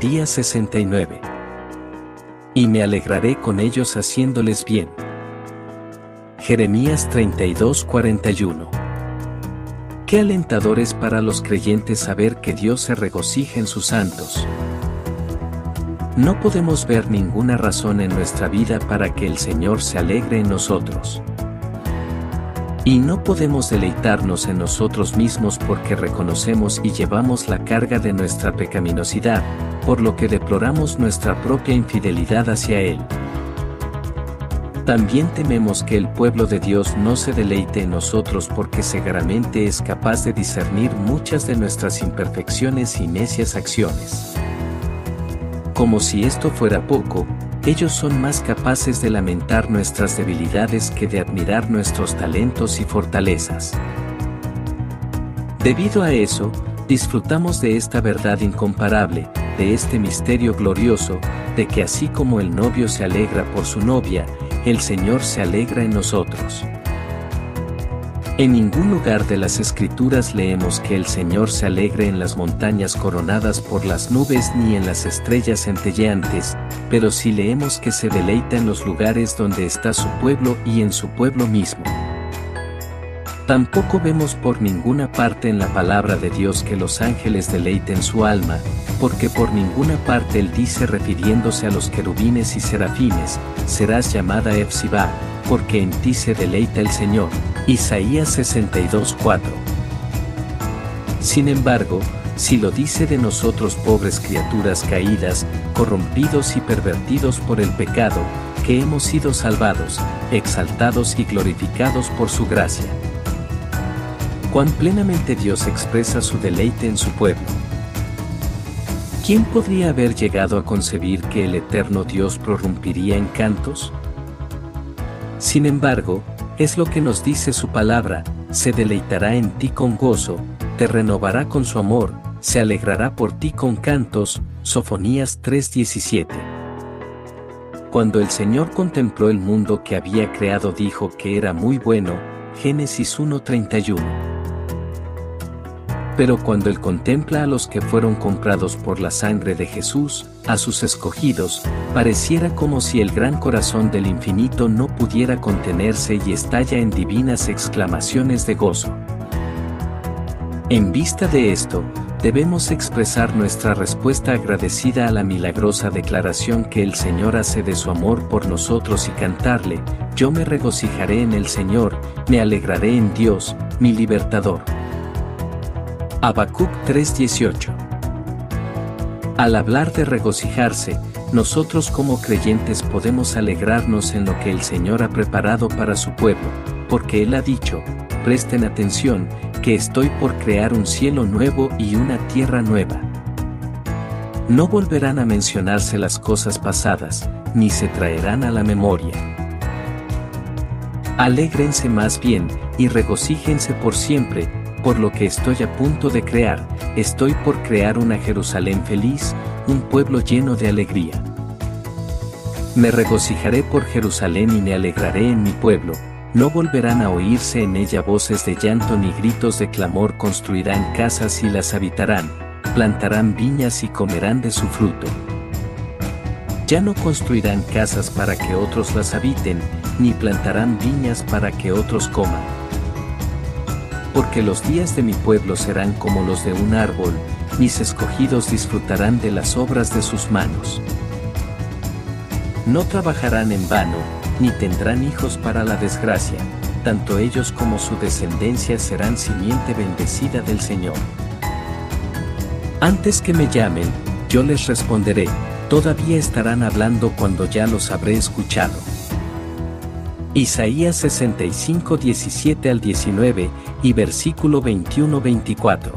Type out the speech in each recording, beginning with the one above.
día 69. Y me alegraré con ellos haciéndoles bien. Jeremías 32:41. Qué alentador es para los creyentes saber que Dios se regocija en sus santos. No podemos ver ninguna razón en nuestra vida para que el Señor se alegre en nosotros. Y no podemos deleitarnos en nosotros mismos porque reconocemos y llevamos la carga de nuestra pecaminosidad, por lo que deploramos nuestra propia infidelidad hacia Él. También tememos que el pueblo de Dios no se deleite en nosotros porque seguramente es capaz de discernir muchas de nuestras imperfecciones y necias acciones. Como si esto fuera poco, ellos son más capaces de lamentar nuestras debilidades que de admirar nuestros talentos y fortalezas. Debido a eso, disfrutamos de esta verdad incomparable, de este misterio glorioso, de que así como el novio se alegra por su novia, el Señor se alegra en nosotros. En ningún lugar de las escrituras leemos que el Señor se alegre en las montañas coronadas por las nubes ni en las estrellas centelleantes, pero sí leemos que se deleita en los lugares donde está su pueblo y en su pueblo mismo. Tampoco vemos por ninguna parte en la palabra de Dios que los ángeles deleiten su alma, porque por ninguna parte él dice refiriéndose a los querubines y serafines, serás llamada Efsibá, porque en ti se deleita el Señor. Isaías 62:4. Sin embargo, si lo dice de nosotros pobres criaturas caídas, corrompidos y pervertidos por el pecado, que hemos sido salvados, exaltados y glorificados por su gracia. Cuán plenamente Dios expresa su deleite en su pueblo. ¿Quién podría haber llegado a concebir que el eterno Dios prorrumpiría en cantos? Sin embargo, es lo que nos dice su palabra, se deleitará en ti con gozo, te renovará con su amor, se alegrará por ti con cantos, Sofonías 3:17. Cuando el Señor contempló el mundo que había creado dijo que era muy bueno, Génesis 1:31 pero cuando Él contempla a los que fueron comprados por la sangre de Jesús, a sus escogidos, pareciera como si el gran corazón del infinito no pudiera contenerse y estalla en divinas exclamaciones de gozo. En vista de esto, debemos expresar nuestra respuesta agradecida a la milagrosa declaración que el Señor hace de su amor por nosotros y cantarle, yo me regocijaré en el Señor, me alegraré en Dios, mi libertador. Habacuc 3:18 Al hablar de regocijarse, nosotros como creyentes podemos alegrarnos en lo que el Señor ha preparado para su pueblo, porque Él ha dicho, presten atención, que estoy por crear un cielo nuevo y una tierra nueva. No volverán a mencionarse las cosas pasadas, ni se traerán a la memoria. Alégrense más bien, y regocíjense por siempre, por lo que estoy a punto de crear, estoy por crear una Jerusalén feliz, un pueblo lleno de alegría. Me regocijaré por Jerusalén y me alegraré en mi pueblo, no volverán a oírse en ella voces de llanto ni gritos de clamor, construirán casas y las habitarán, plantarán viñas y comerán de su fruto. Ya no construirán casas para que otros las habiten, ni plantarán viñas para que otros coman porque los días de mi pueblo serán como los de un árbol, mis escogidos disfrutarán de las obras de sus manos. No trabajarán en vano, ni tendrán hijos para la desgracia, tanto ellos como su descendencia serán simiente bendecida del Señor. Antes que me llamen, yo les responderé, todavía estarán hablando cuando ya los habré escuchado. Isaías 65 17 al 19 y versículo 21-24.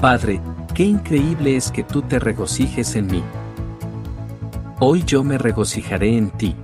Padre, qué increíble es que tú te regocijes en mí. Hoy yo me regocijaré en ti.